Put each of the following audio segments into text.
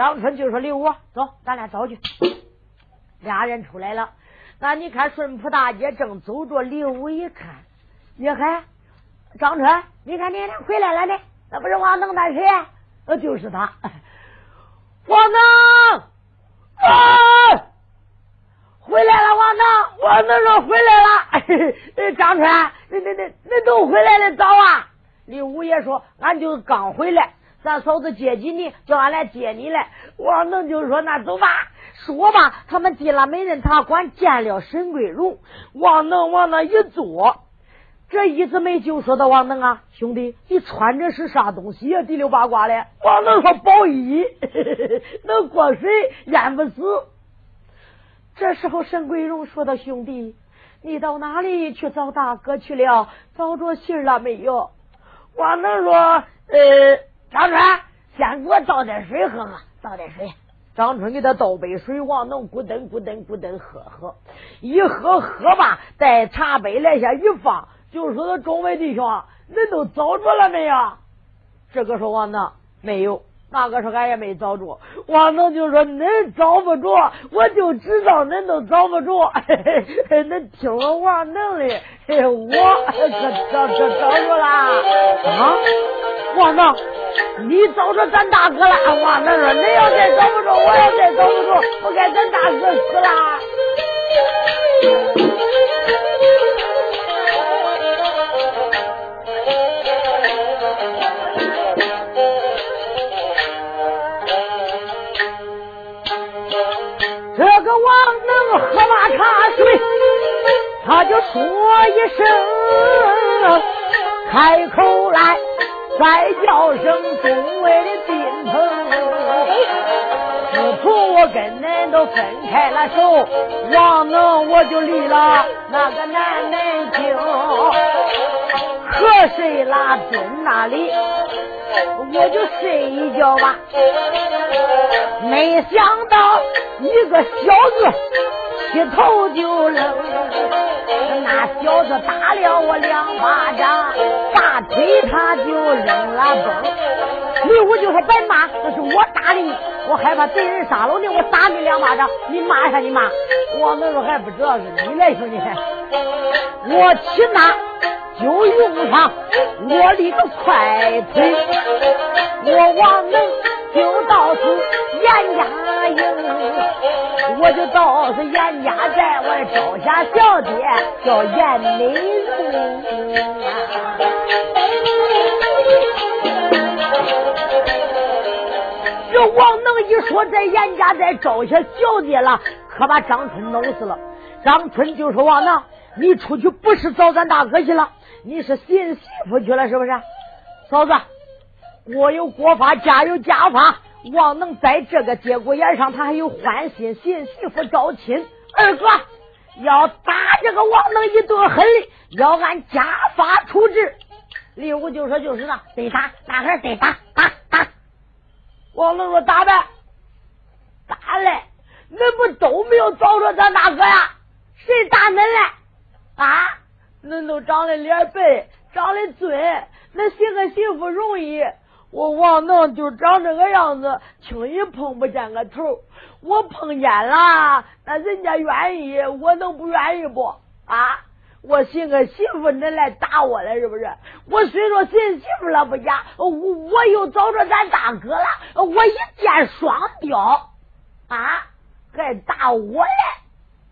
张春就说：“刘武，走，咱俩找去。”俩人出来了。那你看顺浦大街正走着，刘武一看，你看张春，你看你回来了呢，那不是王能那谁？呃，就是他，王能啊，回来了，王能，王能说回来了。张春，那那那那都回来的早啊。刘五爷说，俺就刚回来，咱嫂子接济你，叫俺来接你来。王能就说，那走吧。说吧，他们进了美人茶馆，见了沈桂荣。王能往那一坐，这一直没就说的王能啊，兄弟，你穿着是啥东西呀？第六八卦的。王能说宝衣，能过水淹不死。这时候沈桂荣说的兄弟，你到哪里去找大哥去了？找着信了没有？王能说，呃，张春，先给我倒点水喝喝，倒点水。张春给他倒杯水，王能咕噔咕噔咕噔喝喝，一喝喝吧，在茶杯来下一放，就说他众位弟兄，恁都找着了没有？这个说王能没有，那个说俺也没找着。王能就说恁找不着，我就知道恁都找不着。恁听了王能的，我 可找可找着了啊！王能。你找着咱大哥了，王能说：“你要再找不着，我要再找不着，不该咱大哥死了。”喝罢茶水，他就说一声，开口来。再叫声众位的宾朋，自从我跟恁都分开了手，王能我就离了那个南门京，和谁拉蹲那里，我就睡一觉吧。没想到一个小子劈头就扔，那小子打了我两巴掌。推他就扔了。崩，刘武就说别骂，那是我打的你，我害怕贼人杀了你，我打你两巴掌，你骂啥你骂，我那时候还不知道是你来兄弟，我起那就用上我的个快腿，我王能就到此严家营，我就到是严家寨，我招下小姐叫严美容。这王能一说，在严家寨招下小姐了，可把张春弄死了。张春就说：“王能，你出去不是找咱大哥去了，你是寻媳妇去了，是不是？嫂子，国有国法，家有家法。王能在这个节骨眼上，他还有欢心寻媳妇招亲。二哥要打这个王能一顿狠，要按家法处置。”李武就说：“就是那得打，那还得打，打打。”王能说：“打呗，打嘞！恁不都没有找着咱大哥呀？谁打恁嘞？啊？恁都长得脸白，长得俊，恁寻个媳妇容易。我王能就长这个样子，轻易碰不见个头。我碰见了，那人家愿意，我能不愿意不？啊？”我寻个媳妇，恁来打我了是不是？我虽说寻媳妇了不假，我我又找着咱大哥了，我一箭双雕啊，还打我嘞！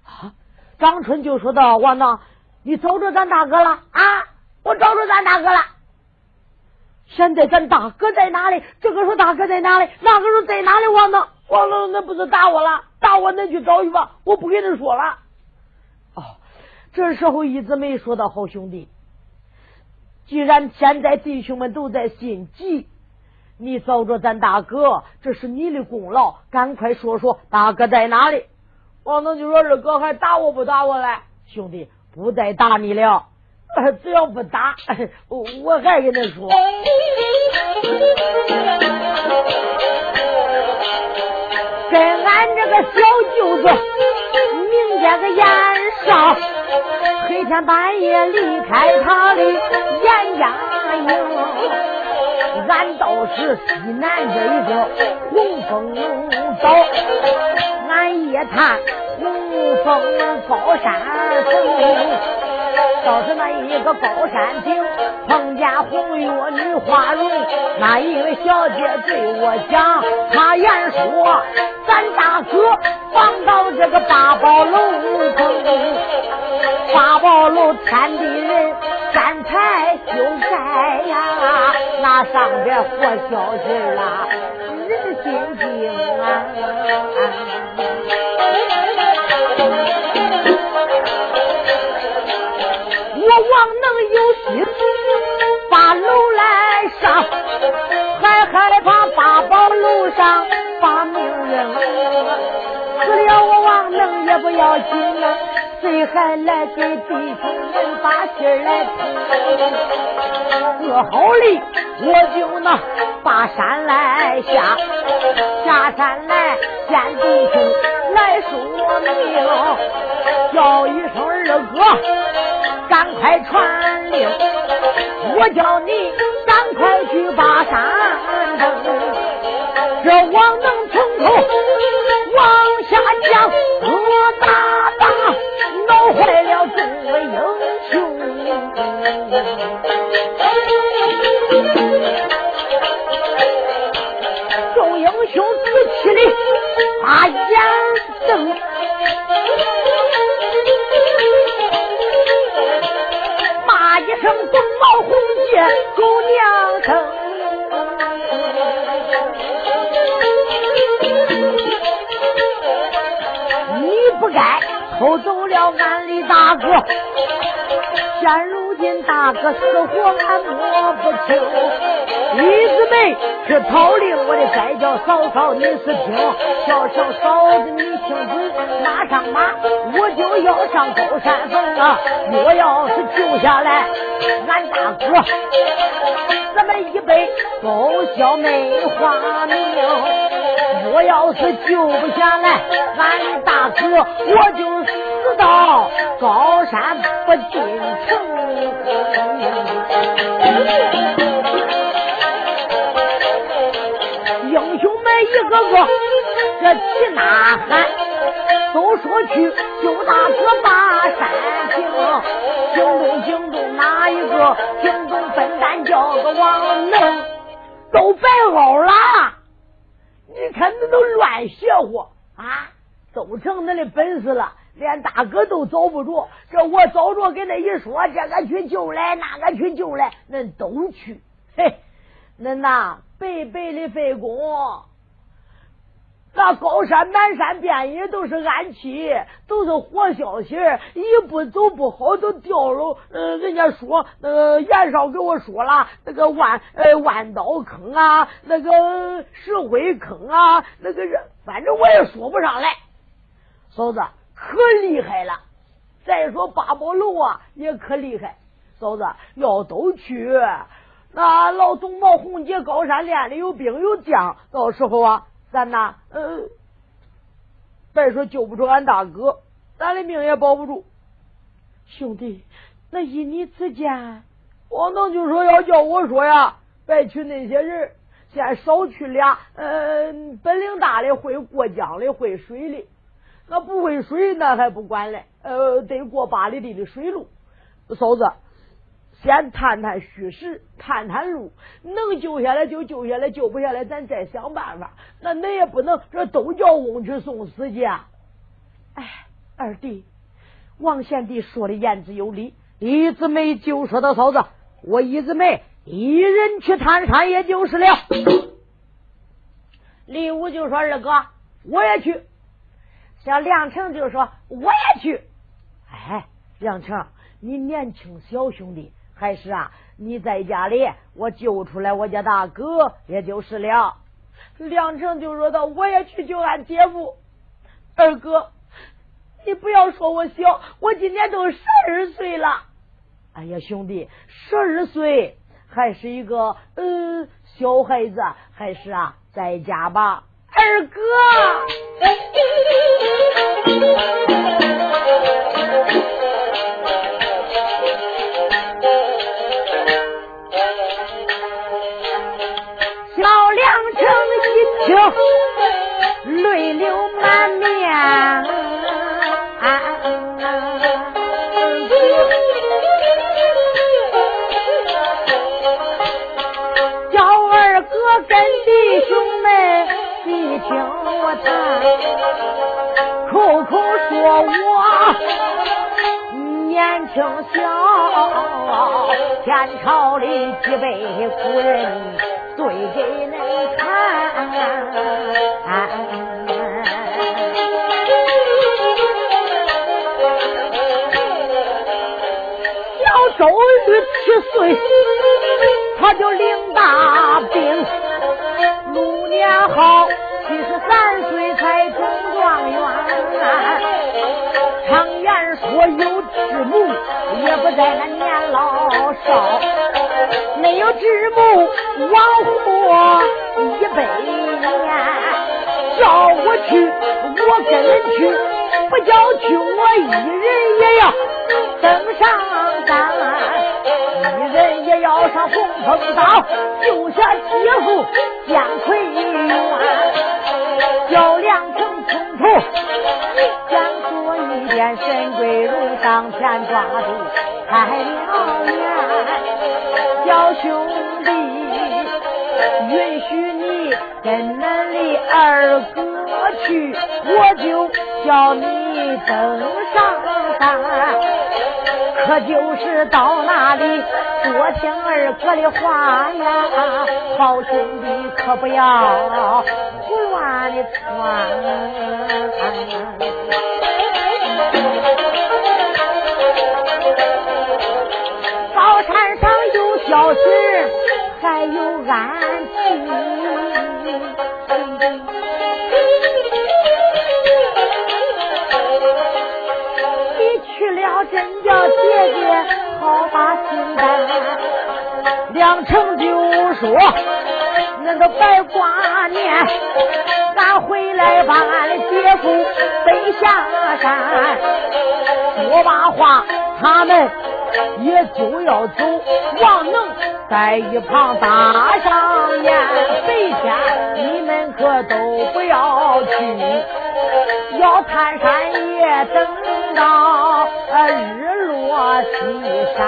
啊！张春就说道：“王能，你找着咱大哥了啊？我找着咱大哥了。现在咱大哥在哪里？这个说大哥在哪里？那个说在哪里？王能，王能，那不是打我了？打我，恁去找去吧，我不跟恁说了。”哦这时候一直没说到好兄弟，既然现在弟兄们都在心急，你找着咱大哥，这是你的功劳，赶快说说大哥在哪里？王能就说：“二哥还打我不打我嘞？兄弟不再打你了，只要不打，我还跟他说，跟俺这个小舅子明天个宴上。”黑天半夜离开他的严家营，俺倒是西南这一个红枫岛，俺夜探红枫高山峰。倒是那一个高山顶，碰见红月女花容，那一位小姐对我讲，她言说咱大哥放到这个八宝楼中，八宝楼天地人三才就在呀，那上边活消息啦，人心惊啊。我王能有心把楼来上，还害怕八宝楼上把命扔。死了我王能也不要紧呐，谁还来给弟兄们把信来听？做好哩，我就那把山来下，下山来见弟兄来说明，叫一声二哥。赶快传令，我叫你赶快去把山登。这网能从头往下降，俺的大哥。现如今大哥死活俺摸不清，李子梅是讨令我的，该叫嫂嫂你是听，叫声嫂子你听准，马上马我就要上高山峰啊！我要是救下来俺大哥，咱们一辈高小梅花名；我要是救不下来俺大哥，我就到高山不进城。英雄们一个个这齐呐喊，都说去救大哥把山平。惊动惊动哪一个？惊动笨蛋叫个王能，都白熬了。你看那都乱邪乎啊！都成那的本事了。连大哥都找不着，这我找着跟那一说，这个去救来，那个去救来，恁都去，嘿，恁呐白白的费工。那高山满山遍野都是暗器，都是活消息，一步走不好都掉了。呃，人家说那个袁绍给我说了，那个万呃万刀坑啊，那个石灰坑啊，那个人反正我也说不上来，嫂子。可厉害了！再说八宝楼啊，也可厉害。嫂子要都去，那老总毛红姐高山练的有兵有将，到时候啊，咱呐，呃，别说救不出俺大哥，咱的命也保不住。兄弟，那依你之见，王能就说要叫我说呀，别去那些人，先少去俩，嗯，本领大的，会过江的，会水的。那不会水，那还不管嘞。呃，得过八里地的水路。嫂子，先探探虚实，探探路，能救下来就救下来，救不下来咱再想办法。那恁也不能这都叫翁去送死去。啊。哎，二弟，王贤弟说的言之有理。一子梅就说到嫂子，我一子梅一人去探山也就是了。李武就说二哥，我也去。小梁成就说：“我也去。”哎，梁成，你年轻小兄弟，还是啊？你在家里，我救出来我家大哥，也就是了。梁成就说道：“我也去救俺姐夫。”二哥，你不要说我小，我今年都十二岁了。哎呀，兄弟，十二岁还是一个嗯小孩子，还是啊，在家吧。二哥，听我谈，口口说我年轻小，天朝里几位古人对给恁看。小周瑜七岁，他就领大兵。有知母，也不在那年老少。没有知母，枉活一百年。叫我去，我跟去；不叫去，我一人也要登上山。一人也要上红枫岛，救下姐夫姜奎元，叫梁成冲头，讲一遍沈桂荣上前抓住开了眼，小兄弟允许你跟恁的二哥去，我就叫你登上山。可就是到那里多听二哥的话呀，好兄弟可不要胡乱的窜。高山上有小水，还有安琪。真叫姐姐好把心担，梁成就说：“那个白挂念，俺回来把俺的姐夫背下山。”说罢话，他们也就要走。王能在一旁搭上眼：“白天你们可都不要去，要探山也等到。”日落西山，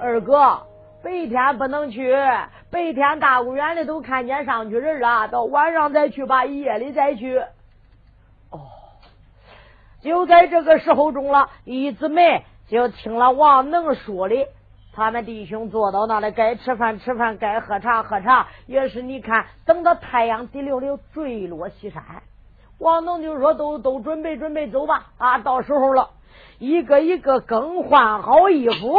二哥，白天不能去，白天大公园里都看见上去人了，到晚上再去吧，夜里再去。就在这个时候中了，一姊妹就听了王能说的，他们弟兄坐到那里，该吃饭吃饭，该喝茶喝茶，也是你看，等到太阳滴溜溜坠落西山。王能就说：“都都准备准备走吧，啊，到时候了，一个一个更换好衣服。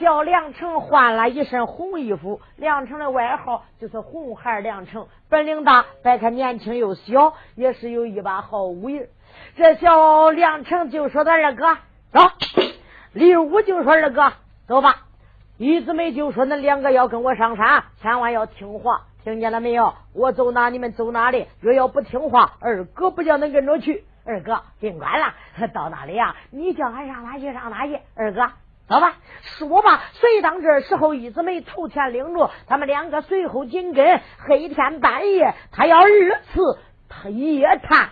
叫梁成换了一身红衣服，梁成的外号就是红孩梁成，本领大，别看年轻又小，也是有一把好武艺。这小梁成就说：‘他二哥走。’李武就说：‘二哥走吧。’一姊妹就说：‘那两个要跟我上山，千万要听话。’听见了没有？我走哪，你们走哪里。若要不听话，二哥不叫恁跟着去。二哥，尽管了，到哪里呀？你叫俺上哪去，上哪去。二哥，走吧。说吧。随当这时候，一姊妹头前领着，他们两个随后紧跟。黑天半夜，他要二次，他夜探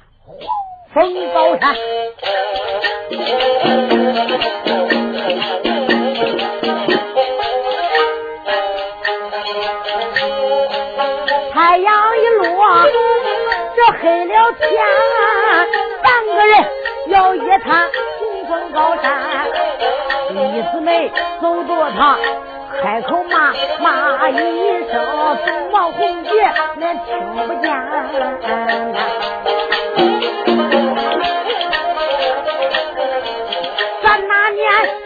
风高山。太阳一落，这黑了天，三个人要一探红枫高山。李四妹走着他，开口骂骂一声，王红姐恁听不见。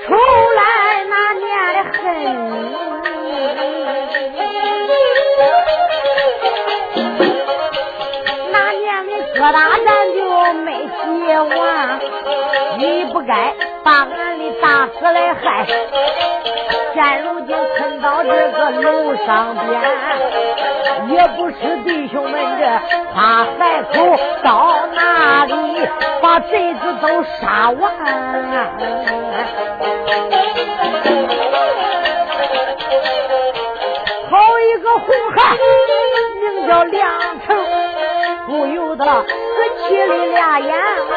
出来那年的恨。疙瘩咱就没洗完，你不该把俺的大哥来害。现如今困到这个楼上边，也不是弟兄们这怕海口到哪里把贼子都杀完。好一个红孩，名叫梁成。不由得死气的俩眼红，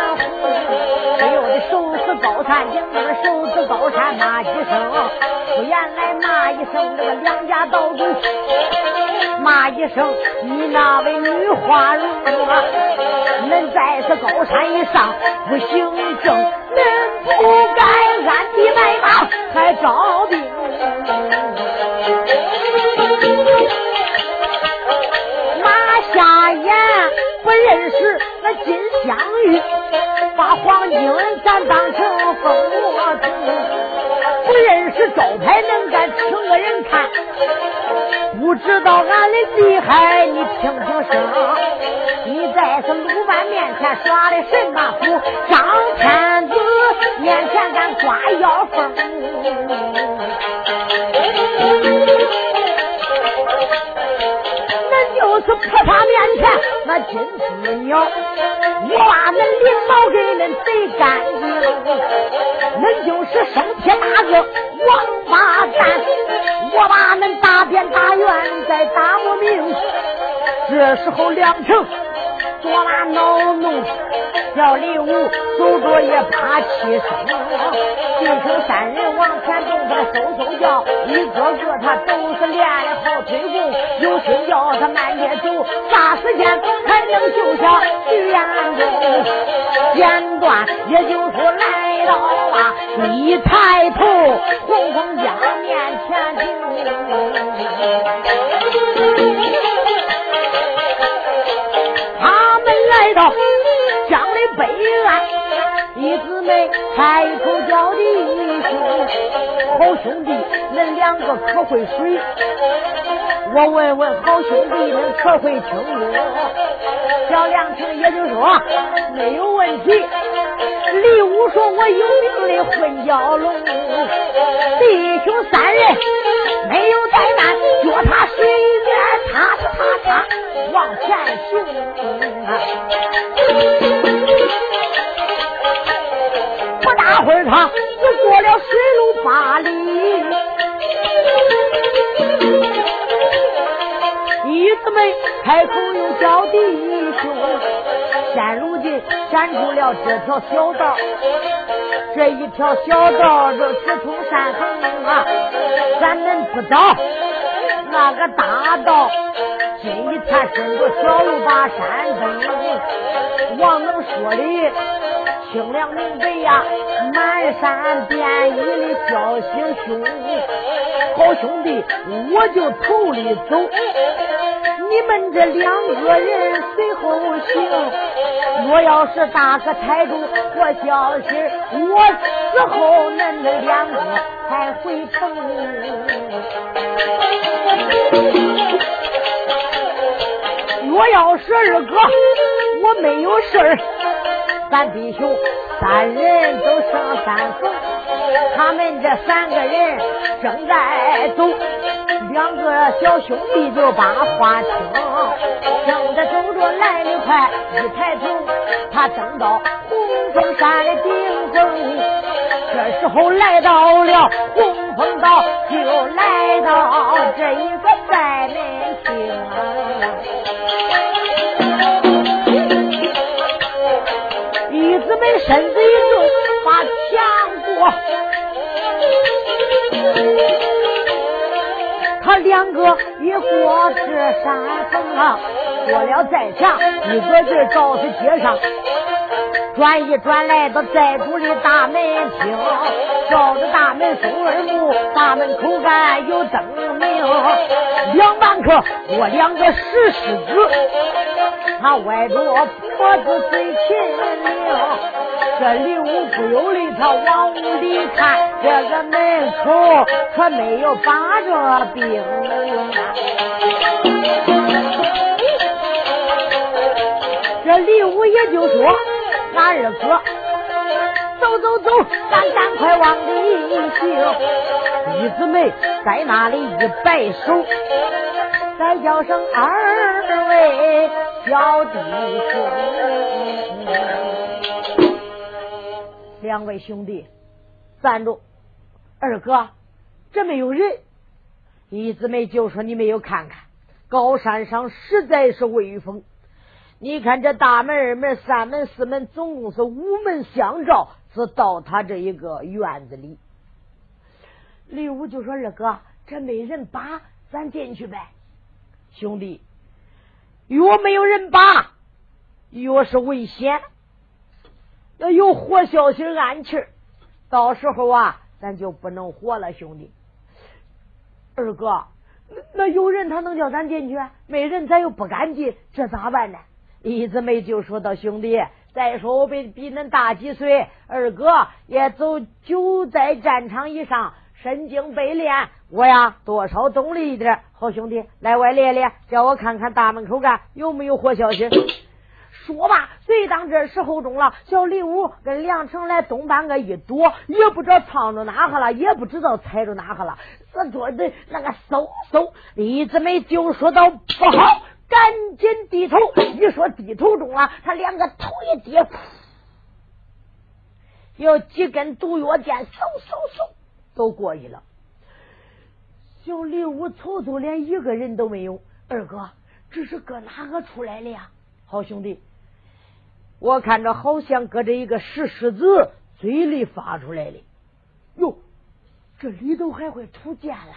不由得手高山，顶那个手指高山骂几声，不言来骂一声，那个梁家道主骂一声：“你那位女花容啊，恁在此高山以上不行正，蜂窝图，不认识招牌能敢，请个人看。不知道俺的厉害，你听听声。你在这鲁班面前耍的什么虎？张天子面前敢刮妖风？那就是菩萨面前那金丝鸟，我把那翎毛给恁贼干净。恁就是生铁大个王八蛋。我把恁大变大院再打我命，这时候梁成多拉恼怒，叫李武走着也怕气生。弟兄三人往前走，他嗖嗖叫，一个个他都是练的好推功，有心叫他慢点走，啥时间才能救下徐延忠？简短也就是来到啊，一抬头，红红江面前停。他们来到江的北岸，一姊妹开口叫，兄弟，恁两个可会水？我问问好兄弟，恁可会听我？小梁成也就说没有问题。李武说：“我有名的混蛟龙，弟兄三人没有怠慢，脚踏水面，踏踏踏踏往前行。大会儿，他就过了水路八里，弟子们开口又叫弟兄。”现如今选出了这条小道，这一条小道就直通山横啊！咱们不找那个大道，今天顺着小路把山登。王能说的清凉明白呀，满山遍野的叫醒兄，好兄弟，我就头里走。你们这两个人随后行，若要是大个财主或小心，我死后恁们两个才回城。若要是二哥我没有事儿，咱弟兄三人都上山峰，他们这三个人正在走。两个小兄弟就把话听，正着走着来得快，一抬头他登到红枫山的顶峰。这时候来到了红枫岛，就来到这一个寨门厅。们身子一动，把墙过。他两个一过这山峰啊，过了寨墙，一个劲儿到是街上，转一转来到寨主的大门厅，照着大门松二木，大门口干有灯明，两半刻我两个石狮子，他歪着脖子嘴秦岭。这李武不由得他往屋里看，这个门口可没有把着兵。这李武也就说：“俺二哥，走走走，咱赶快往里行。”弟子们在那里一摆手，再叫声二位小弟兄。两位兄弟，站住！二哥，这没有人。一姊妹就说：“你没有看看，高山上实在是威风。你看这大门、二门、三门、四门，总共是五门相照，是到他这一个院子里。”李武就说：“二哥，这没人把，咱进去呗。”兄弟，越没有人把，越是危险。要有活消息暗气儿，到时候啊，咱就不能活了，兄弟。二哥，那有人他能叫咱进去？没人咱又不敢进，这咋办呢？一直没就说到兄弟，再说我比比恁大几岁，二哥也走久在战场以上，身经百炼，我呀多少懂了一点。好兄弟，来外练练，叫我看看大门口干有没有活消息。说吧，随当这时候中了，小李武跟梁成来东半个一躲，也不知道藏着哪哈了，也不知道踩着哪哈了。这桌子那个嗖嗖，李子梅就说到不好，赶紧低头。一说低头中了，他两个头一跌，有几根毒药箭，嗖嗖嗖都过去了。小李武瞅瞅，连一个人都没有。二哥，这是搁哪个出来的呀？好兄弟。我看着好像搁着一个石狮子嘴里发出来的，哟，这里头还会出剑了。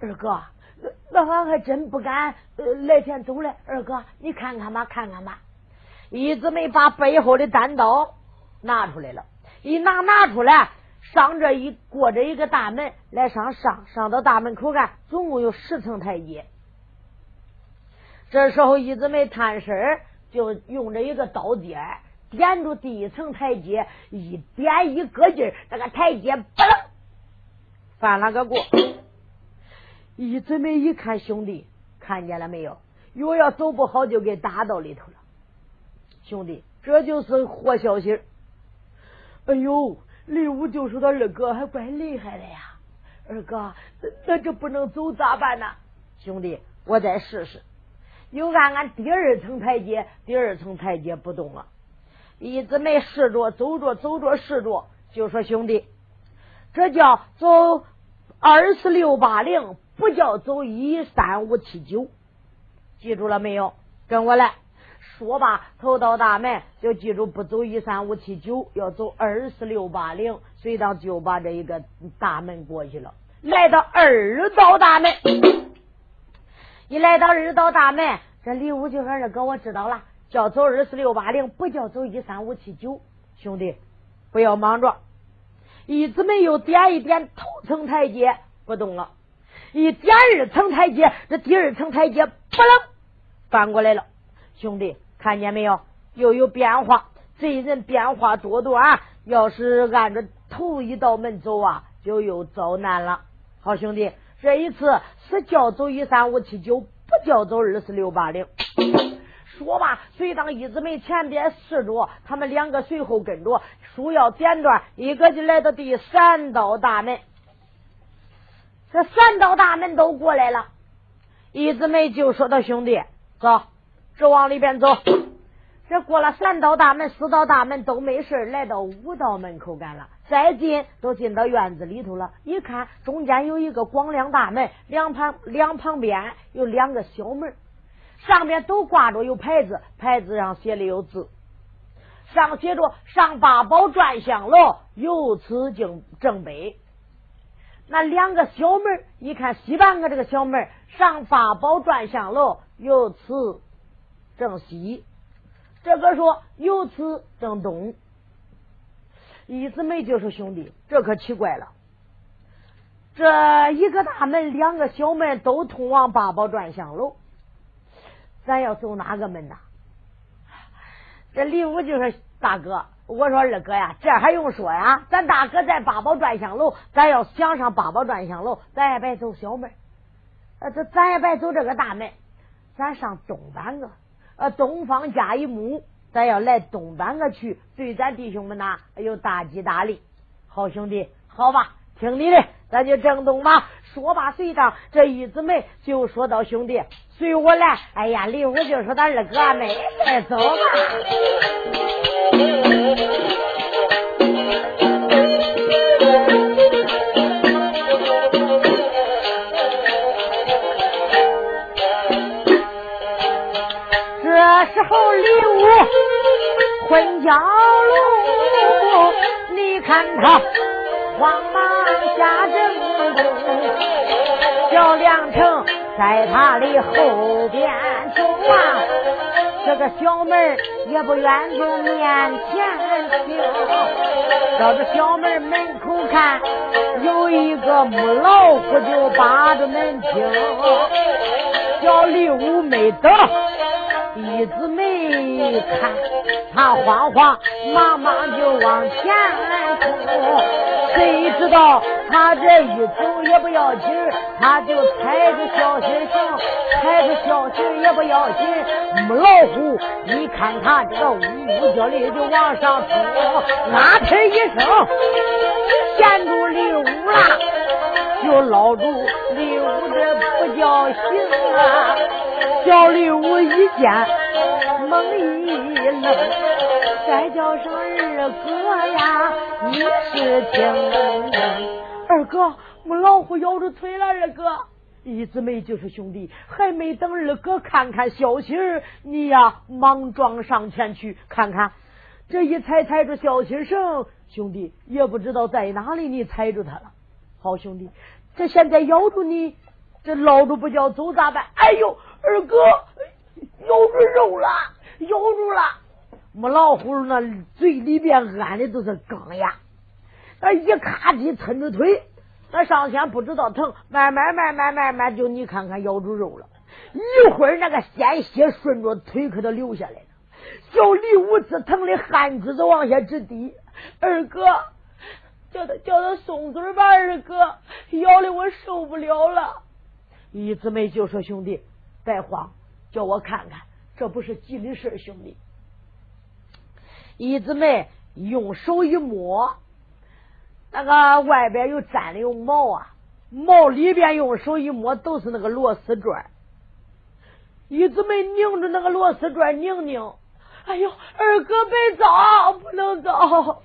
二哥，那那俺还真不敢来前走了。二哥，你看看吧，看看吧。一直没把背后的单刀拿出来了，一拿拿出来，上这一过着一个大门，来上上上到大门口看，总共有十层台阶。这时候一直没探身就用着一个刀尖点住第一层台阶，一点一个劲儿，那个台阶嘣翻了个过。一准备一看，兄弟看见了没有？又要走不好，就给打到里头了。兄弟，这就是活消息。哎呦，李武就说：“他二哥还怪厉害的呀，二哥，那这不能走咋办呢？”兄弟，我再试试。又按按第二层台阶，第二层台阶不动了，一直没试着走着走着试着，就说兄弟，这叫走二四六八零，不叫走一三五七九，记住了没有？跟我来说吧，头到大门就记住，不走一三五七九，要走二四六八零，随当就把这一个大门过去了，来到二道大门。一来到二道大门，这李武就说：“二哥，我知道了，叫走二四六八零，不叫走一三五七九。兄弟，不要忙着。一直没有点一点头层台阶不动了，一点二层台阶，这第二层台阶不楞翻过来了。兄弟，看见没有？又有变化。这人变化多端，要是按着头一道门走啊，就又遭难了。好兄弟。”这一次是叫走一三五七九，不叫走二四六八零。说吧，随当一字梅前边试着，他们两个随后跟着，书要剪断，一个就来到第三道大门。这三道大门都过来了，一字梅就说：“他兄弟，走，直往里边走。”这过了三道大门、四道大门都没事，来到五道门口干了。再进都进到院子里头了，一看中间有一个光亮大门，两旁两旁边有两个小门，上面都挂着有牌子，牌子上写的有字，上写着“上八宝转香楼，由此经正北”。那两个小门，一看西半个这个小门，“上八宝转香楼，由此正西”，这个说“由此正东”。一姊妹就是兄弟，这可奇怪了。这一个大门，两个小门都通往八宝转香楼，咱要走哪个门呐？这李武就说：“大哥，我说二哥呀，这还用说呀？咱大哥在八宝转香楼，咱要想上八宝转香楼，咱也白走小门，呃，这咱也白走这个大门，咱上东半个，呃，东方家一木。”咱要来东半个去，对咱弟兄们呐有大吉大利。好兄弟，好吧，听你的，咱就正东吧。说罢，随着这一姊妹就说到兄弟，随我来。哎呀，李武就说咱二哥没事，走吧。这时候李武混江路，你看他慌忙下阵，叫梁成在他的后边走啊，这个小门也不远从面前行。到这小门门口看，有一个母老虎就把着门厅。小李武没等一子没看，他慌慌忙忙就往前冲。谁知道他这一走也不要紧，他就踩着小心绳，踩着小心也不要紧。母老虎，你看他这个呜呜叫的就往上冲，啊呲一声，陷住里屋了，就捞住李武这不叫行啊！小李武一见，猛一愣，再叫上二哥呀！你是听，二哥，母老虎咬住腿了。二哥，一姊妹就是兄弟，还没等二哥看看消息儿，你呀莽撞上前去看看。这一踩踩着小心绳，兄弟也不知道在哪里，你踩住他了。好兄弟，这现在咬住你，这捞住不叫走咋办？哎呦，二哥咬住肉了，咬住了。母老虎那嘴里边安的都是钢牙，那一咔叽抻着腿，那上前不知道疼，慢慢慢慢慢慢就你看看咬住肉了，一会儿那个鲜血顺着腿可都流下来了，小李武子疼的汗珠子往下直滴。二哥，叫他叫他松嘴吧，二哥咬的我受不了了。一姊妹就说兄弟别慌，叫我看看，这不是急的事兄弟。一姊妹用手一摸，那个外边又粘的有毛啊，毛里边用手一摸都是那个螺丝转。一姊妹拧着那个螺丝转拧拧，哎呦，二哥别走，不能走。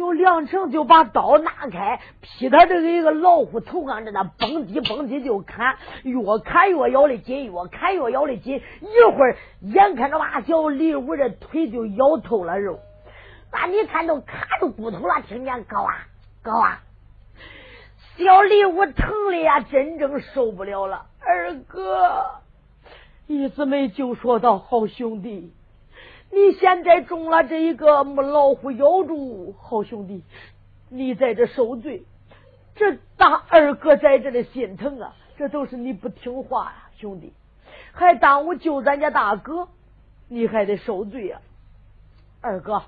就梁成就把刀拿开，劈他这个一个老虎头上，在那蹦迪蹦迪就砍，越砍越咬的紧，越砍越咬的紧。一会儿眼看着把小李武这腿就咬透了肉，那你看都卡住骨头了，听见咯啊咯啊，小李武疼的呀，真正受不了了。二哥，一姊妹就说道：“好兄弟。”你现在中了这一个母老虎咬住，好兄弟，你在这受罪，这大二哥在这里心疼啊，这都是你不听话呀，兄弟，还耽误救咱家大哥，你还得受罪呀，二哥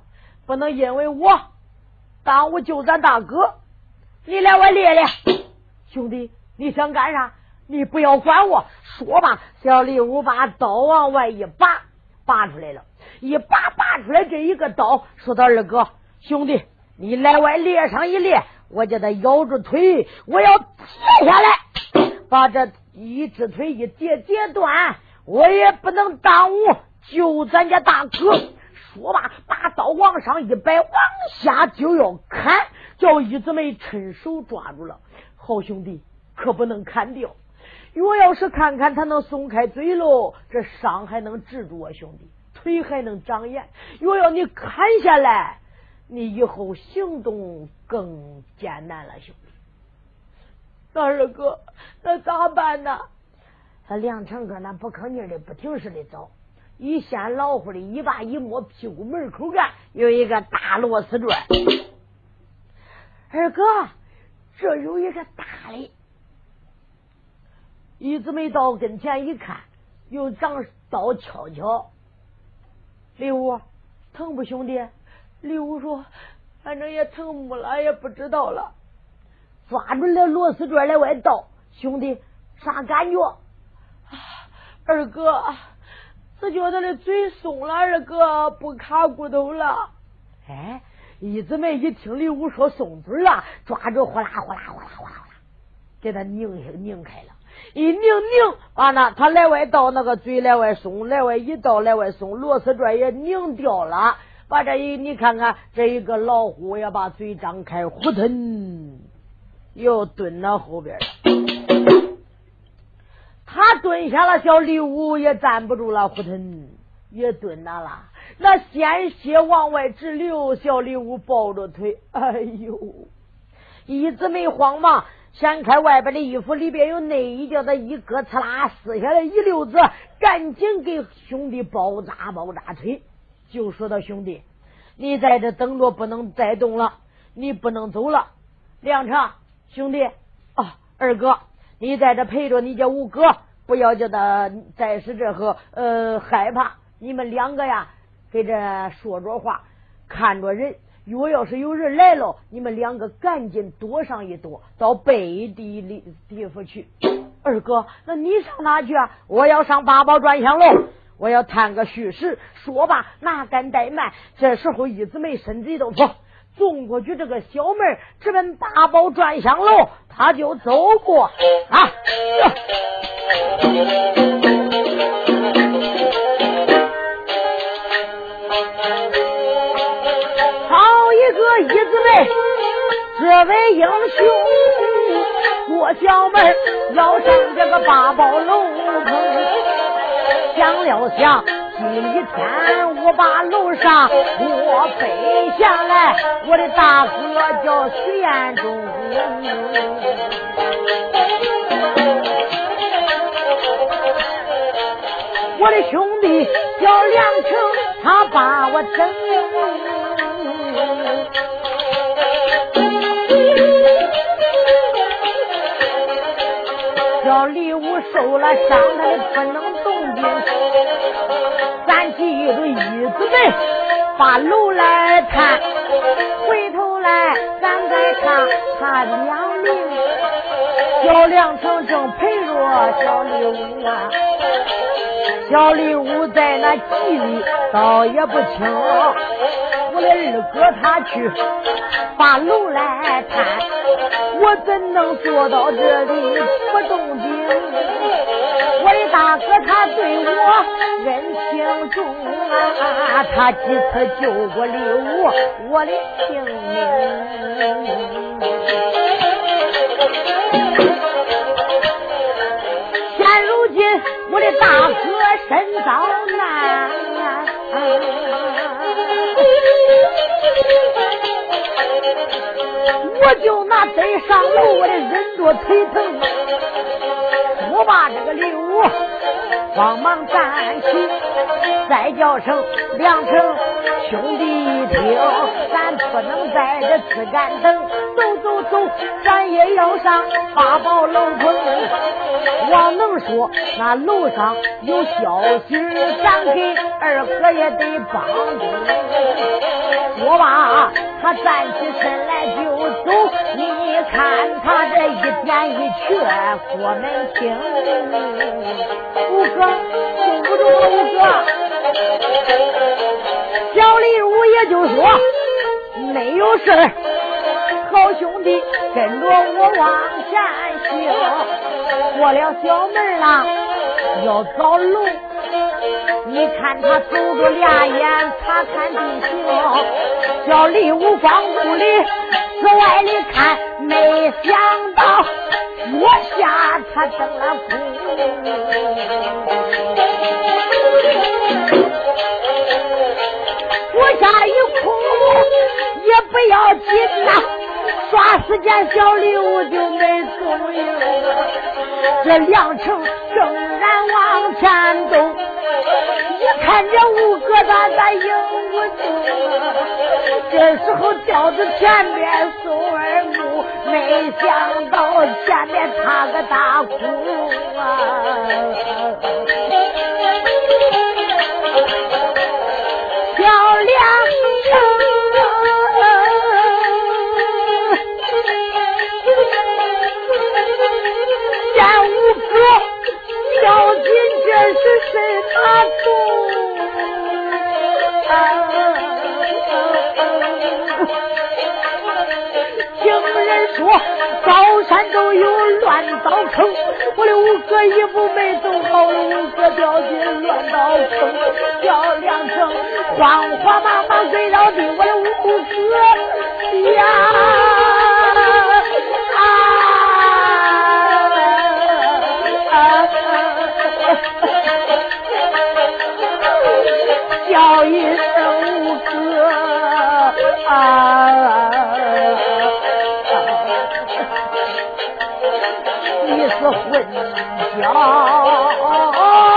不能因为我耽误救咱大哥，你来我练练，兄弟，你想干啥？你不要管我，说吧。小李武把刀往外一拔，拔出来了。一把拔出来这一个刀，说他：“二哥，兄弟，你来外列上一列，我叫他咬住腿，我要截下来，把这一只腿一截截断，我也不能耽误救咱家大哥。”说罢，把刀往上一摆，往下就要砍，叫一姊妹趁手抓住了。好兄弟，可不能砍掉，我要是看看他能松开嘴喽，这伤还能治住啊，兄弟。腿还能长眼，若要你砍下来，你以后行动更艰难了，兄弟。那二哥，那咋办呢？他梁成哥那不吭劲的，不停似的走，一掀老虎的一把一摸屁股门口干，有一个大螺丝转。二哥，这有一个大的，一直没到跟前一看，又长刀敲敲。李武，疼不兄弟？李武说：“反正也疼不了，也不知道了。”抓住那螺丝转来外倒，兄弟啥感觉？二哥，只觉得那嘴松了，二哥不卡骨头了。哎，一姊妹一听李武说松嘴了，抓住呼啦呼啦呼啦呼啦，给他拧拧开了。一拧拧，完了，他来外倒那个嘴来外松，来外一倒来外松，螺丝转也拧掉了。把这一你看看，这一个老虎也把嘴张开，呼腾，又蹲到后边了。他蹲下了，小李武也站不住了，呼腾也蹲那了。那鲜血往外直流，小李武抱着腿，哎呦，一直没慌忙。掀开外边的衣服，里边有内衣，叫他一割，刺啦撕下来一溜子，赶紧给兄弟包扎包扎腿。就说到兄弟，你在这等着，不能再动了，你不能走了。梁成兄弟啊，二哥，你在这陪着你家五哥，不要叫他再是这和呃害怕。你们两个呀，给这说着话，看着人。若要是有人来了，你们两个赶紧躲上一躲，到北地里地方去。二哥，那你上哪去啊？我要上八宝转香楼，我要探个虚实。说罢，哪敢怠慢？这时候，一姊妹身子一动，纵过去这个小门，直奔八宝转香楼，他就走过啊。姊妹，这位英雄过小门，要上这个八宝楼。想了想，今天我把楼上我背下来，我的大哥叫徐彦中，我的兄弟叫梁成，他把我整。叫李武受了伤，他的不能动静。咱几个一子们把楼来看，回头来咱再看他两名。小梁成正陪着小李武啊，小李武在那记里倒也不轻。我二哥他去把楼来看，我怎能坐到这里不动静？我的大哥他对我恩情重啊，他几次救过刘武我的性命。现如今我的大哥身遭我就拿嘴上楼，我的忍着腿疼。我把这个刘武慌忙站起，再叫声梁成兄弟一听，咱不能在这只干等，走走走，咱也要上八宝楼棚。王能说那楼上有消息，咱给二哥也得帮助。我把，他站起身来就。看他这一点一瘸，过门听。五哥，听不住了，五哥。小李五也就说没有事好兄弟跟着我往前行，过了小门了，要找楼。你看他走着俩眼查看地形，小李五光顾里此外里看，没想到我下他登了空。我下一空也不要紧呐，耍时间小礼物就没踪影。这梁成正然往前走。看见五哥他咋迎不住，这时候吊子前面松二木，没想到前面插个大窟啊！高山都有乱刀坑，我的五哥一步没走好，五哥掉进乱刀坑，叫两声慌慌忙忙追到地，我的五哥呀啊！叫一声五哥啊！啊啊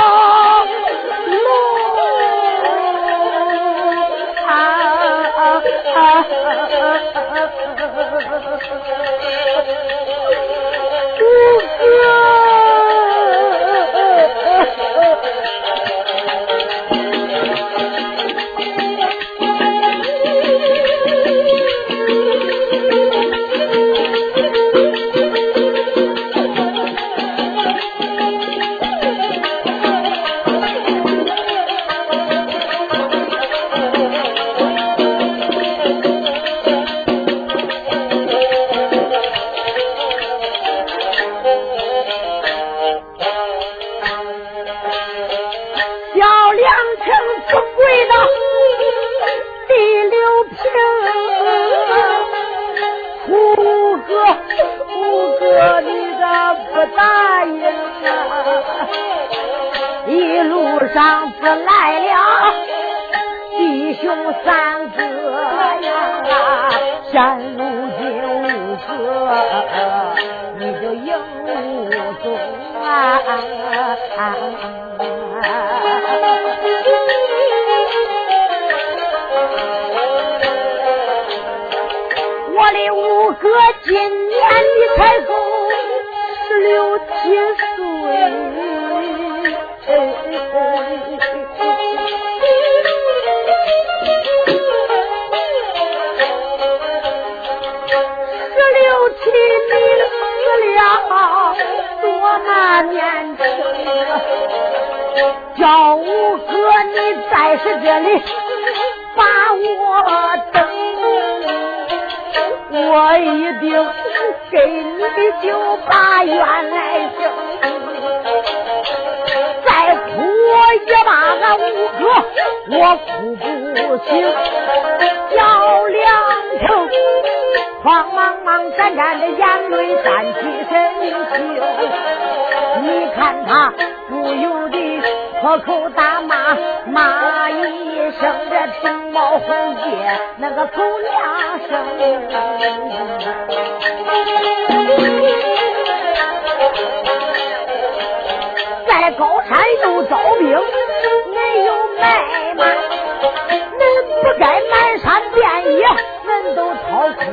亲你死了多难年轻，叫五哥你再是这里把我等，我一定给你的酒把冤来行。再哭我也把俺五哥我哭不醒，叫两声。慌忙忙、沾沾的眼泪沾起身袖，你看他不由得破口大骂骂一声：“这青毛红叶那个狗娘生！”在高山又招兵，没有卖马，恁不该满山遍野。都掏空，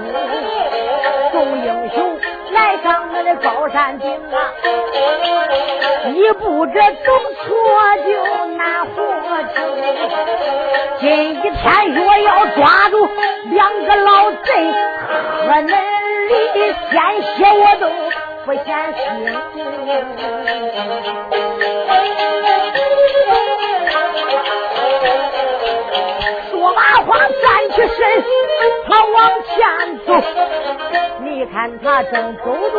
众英雄来上我的高山顶啊！一步这走错就难活。今一天若要抓住两个老贼，喝嫩里的鲜血我都不嫌腥。马花站起身，他往前走。你看他正走着，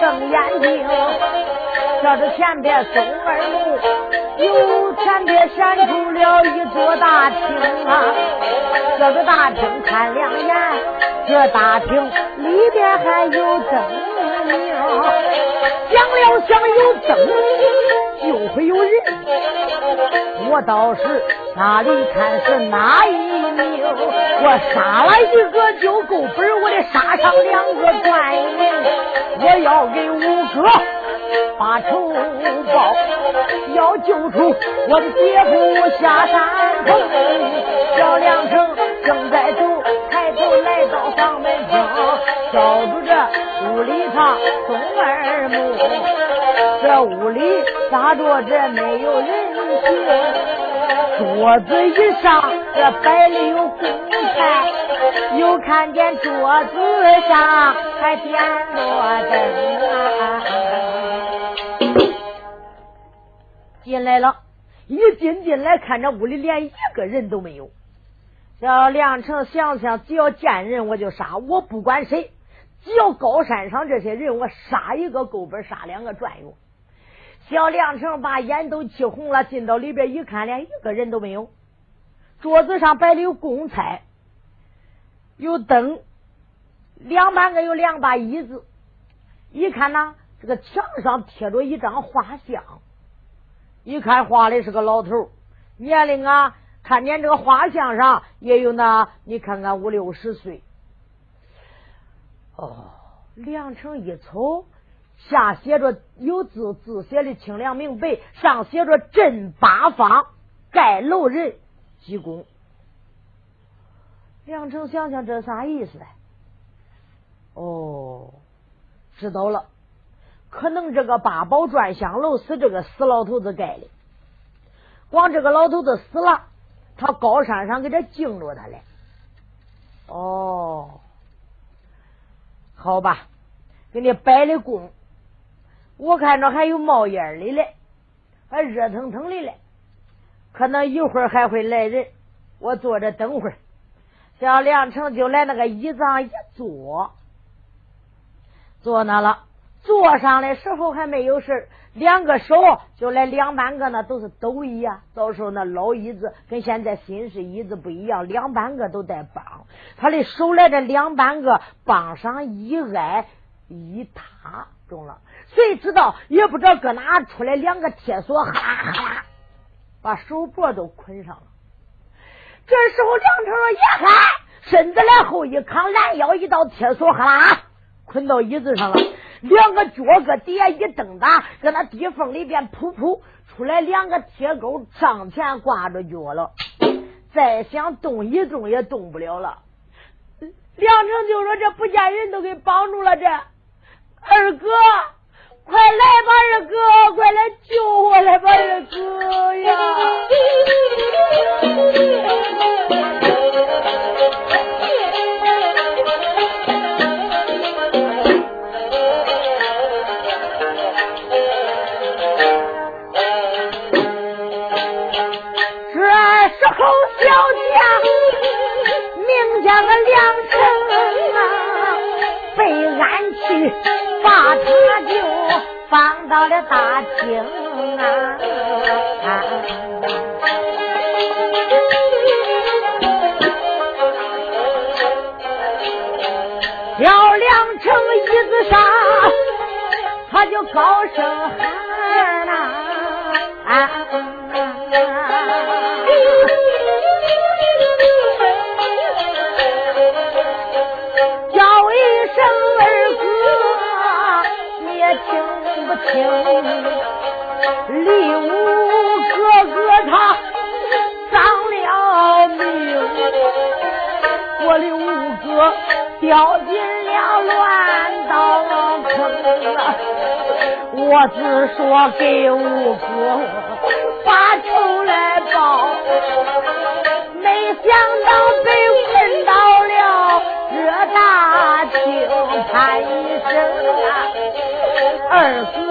瞪眼睛，这是前边松二路，又前边闪出了一座大厅啊！这个大厅看两眼，这大厅里边还有灯明，想了想有灯就会有人，我倒是哪里看是哪一名？我杀了一个就够本，我得杀上两个赚银。我要给五哥把仇报，要救出我的姐夫下山峰。小梁成正在走，抬头来到房门厅，照住这屋里头东二木，这屋里咋着这没有人行。桌子一上这摆的有公菜，又看见桌子上还点着灯啊！进来。了，一进进来，看着屋里连一个人都没有。小梁成想想，只要见人我就杀，我不管谁，只要高山上这些人，我杀一个够本，杀两个赚用。小梁成把眼都气红了，进到里边一看，连一个人都没有。桌子上摆的有供菜，有灯，两半个有两把椅子。一看呢，这个墙上贴着一张画像，一看画的是个老头，年龄啊，看见这个画像上也有那，你看看五六十岁。哦，梁成一瞅。下写着有字，字写的清亮明白，上写着“镇八方盖楼人济公”。梁成想想这啥意思？哦，知道了，可能这个八宝转香楼是这个死老头子盖的。光这个老头子死了，他高山上给他敬着他嘞。哦，好吧，给你摆的供，我看着还有冒烟的嘞，还热腾腾的嘞，可能一会儿还会来人，我坐着等会儿。小梁成就来那个椅子上一坐，坐那了。坐上的时候还没有事两个手就来两半个呢，都是斗椅啊。到时候那老椅子跟现在新式椅子不一样，两半个都带帮。他的手来这两半个帮上一挨一塌中了，谁知道也不知道搁哪出来两个铁锁，哈啦哈啦把手脖都捆上了。这时候梁成说：“一喊，身子来后一扛，拦腰一道铁锁，哈啦捆到椅子上了。”两个脚搁底下一蹬打，搁那地缝里边噗噗出来两个铁钩，上前挂着脚了。再想动一动也动不了了。梁成就说：“这不见人都给绑住了，这二哥，快来吧，二哥，快来救我来吧，二哥呀！” 个梁城啊，被安去，把他就放到了大厅啊。小梁成椅子上，他就高声喊李武哥哥他丧了命，我的五哥掉进了乱刀坑啊！我只说给五哥把仇来报，没想到被困到了这大厅，喊一声啊，二哥。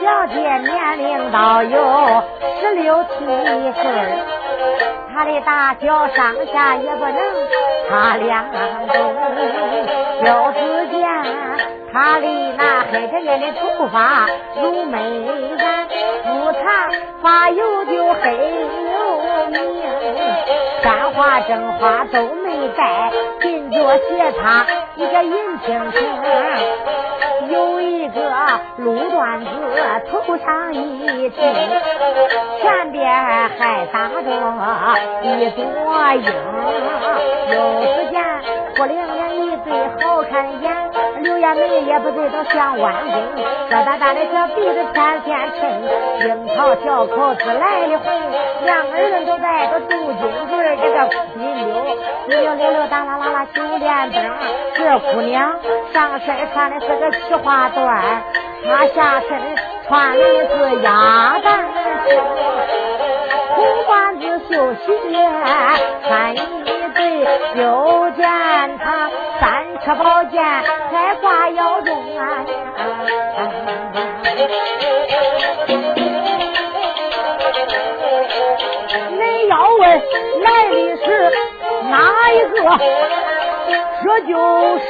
小姐年龄倒有十六七岁，她的大小上下也不能差两中，就只见。她的那黑着脸的头发如美髯，不长发油就黑又明，簪花正花都没戴，金脚鞋他一个银青青，有一个路段子头上一顶，前边还打着一朵缨，又只见。哭伶伶一对好看眼，柳叶眉也不对都像弯弓，疙瘩瘩的这鼻子天天抻，樱桃小口子来的红，两个人都带着镀金嘴，这个金溜溜溜溜哒啦啦啦九连灯，这姑娘上身穿的是个奇花缎，她下身穿的是鸭蛋，红缎子绣鞋，穿一对六件她三尺宝剑还挂腰中啊！你要问来的是哪一个？这就是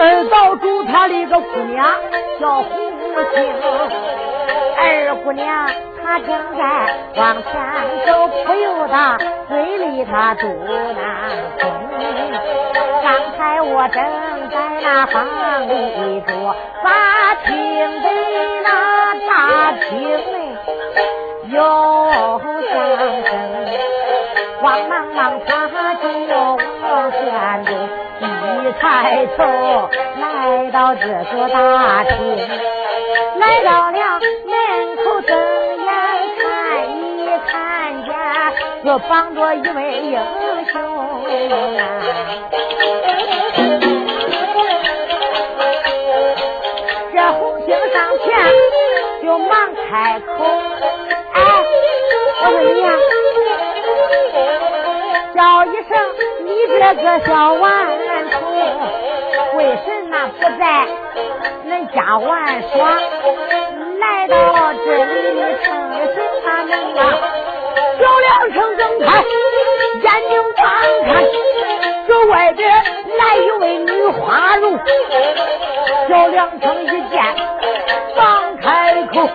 二道主他的个姑娘，叫红星。二姑娘他正在往前走，不由得嘴里他嘟囔。刚才我正在那房里坐，把听的那大厅内有响声，慌忙忙他就往前走，一抬头来到这座大厅，来到了又绑着一位英雄。这红星上前就忙开口，哎，我说你呀、叫一声你这个小顽童，为什么不在恁家玩耍？来到这里成了什么名啊？两声睁开眼睛观看，这外边来一位女花容。小两声一见，忙开口，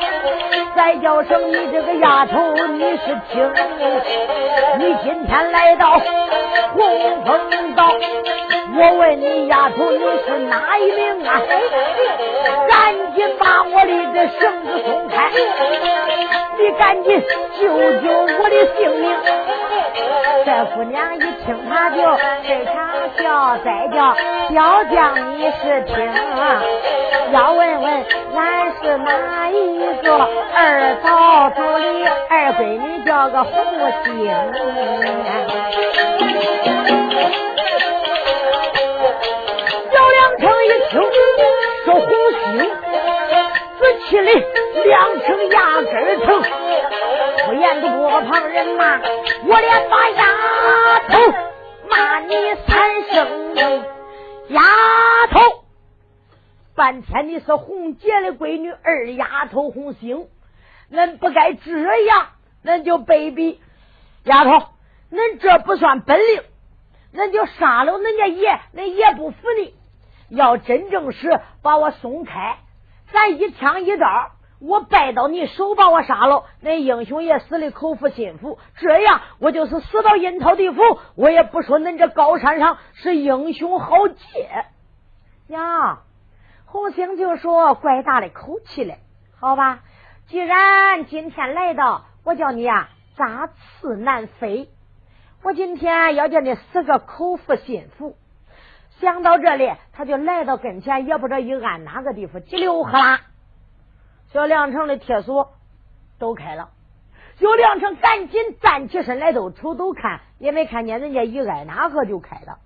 再叫声你这个丫头，你是听？你今天来到红枫岛，我问你丫头你是哪一名啊？赶紧把我的这绳子松开，你赶紧救救我的性命。这姑娘一听，她就非常笑，再叫小将你是听，要问问俺是哪一个二道主的二闺女，叫个红星。红星，只气的两声牙根疼，不言的过旁人骂，我连把丫头骂你三声，丫头，半天你是红姐的闺女二丫头红星，恁不该这样，恁就卑鄙，丫头，恁这不算本领。恁就杀了恁家爷，恁爷不服你。要真正是把我松开，咱一枪一刀，我败到你手，把我杀了，那英雄也死的口服心服。这样我就是死到阴曹地府，我也不说恁这高山上是英雄豪杰呀。红星就说：“怪大的口气嘞，好吧。既然今天来到，我叫你啊，扎刺难飞。”我今天要叫你死个口服心服。想到这里，他就来到跟前，也不知道一按哪个地方，叽溜哈啦，小梁城的铁锁都开了。小梁城赶紧站起身来，都瞅都看，也没看见人家一挨哪个就开了。